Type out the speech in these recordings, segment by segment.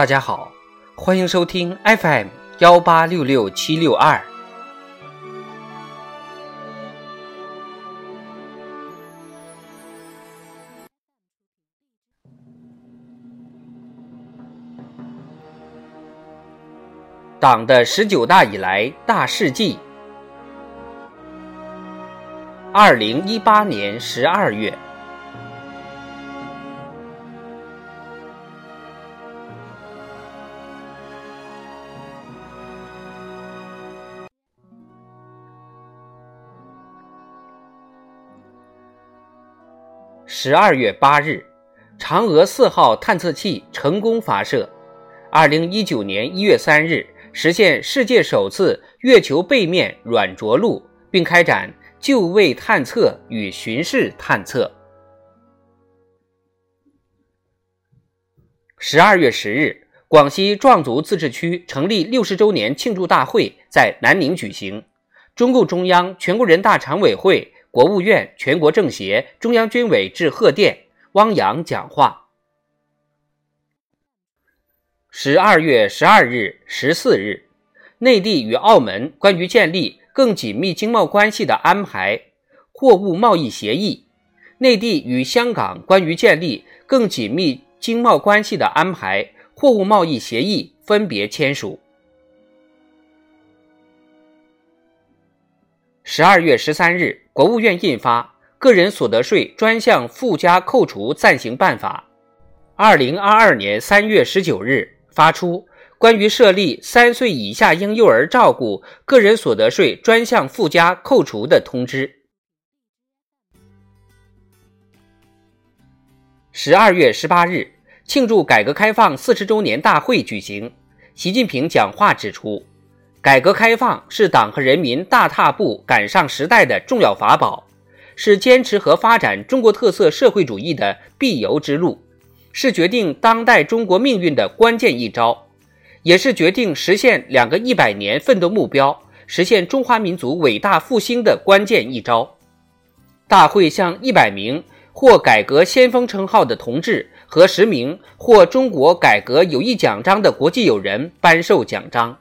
大家好，欢迎收听 FM 幺八六六七六二。党的十九大以来大事记。二零一八年十二月。十二月八日，嫦娥四号探测器成功发射。二零一九年一月三日，实现世界首次月球背面软着陆，并开展就位探测与巡视探测。十二月十日，广西壮族自治区成立六十周年庆祝大会在南宁举行，中共中央、全国人大常委会。国务院、全国政协、中央军委致贺电，汪洋讲话。十二月十二日、十四日，内地与澳门关于建立更紧密经贸关系的安排货物贸易协议，内地与香港关于建立更紧密经贸关系的安排货物贸易协议分别签署。十二月十三日，国务院印发《个人所得税专项附加扣除暂行办法》。二零二二年三月十九日，发出关于设立三岁以下婴幼儿照顾个人所得税专项附加扣除的通知。十二月十八日，庆祝改革开放四十周年大会举行，习近平讲话指出。改革开放是党和人民大踏步赶上时代的重要法宝，是坚持和发展中国特色社会主义的必由之路，是决定当代中国命运的关键一招，也是决定实现两个一百年奋斗目标、实现中华民族伟大复兴的关键一招。大会向一百名获改革先锋称号的同志和十名获中国改革友谊奖章的国际友人颁授奖章。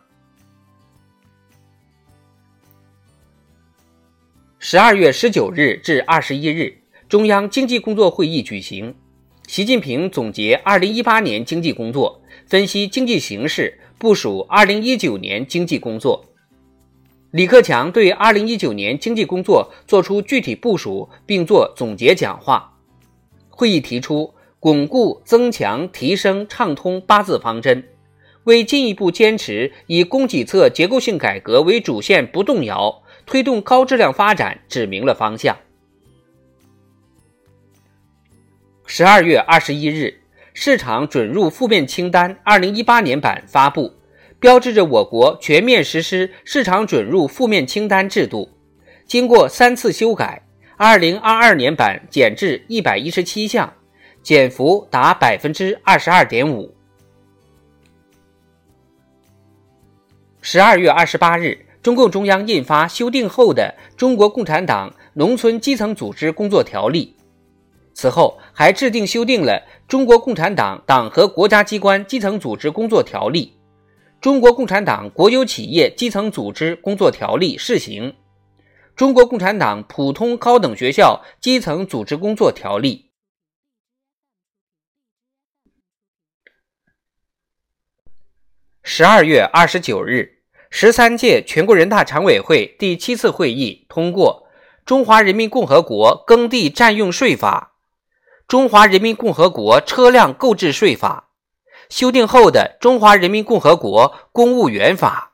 十二月十九日至二十一日，中央经济工作会议举行。习近平总结二零一八年经济工作，分析经济形势，部署二零一九年经济工作。李克强对二零一九年经济工作作出具体部署，并作总结讲话。会议提出巩固、增强、提升、畅通八字方针，为进一步坚持以供给侧结构性改革为主线不动摇。推动高质量发展指明了方向。十二月二十一日，市场准入负面清单二零一八年版发布，标志着我国全面实施市场准入负面清单制度。经过三次修改，二零二二年版减至一百一十七项，减幅达百分之二十二点五。十二月二十八日。中共中央印发修订后的《中国共产党农村基层组织工作条例》，此后还制定修订了《中国共产党党和国家机关基层组织工作条例》《中国共产党国有企业基层组织工作条例（试行）》《中国共产党普通高等学校基层组织工作条例》。十二月二十九日。十三届全国人大常委会第七次会议通过《中华人民共和国耕地占用税法》《中华人民共和国车辆购置税法》修订后的《中华人民共和国公务员法》。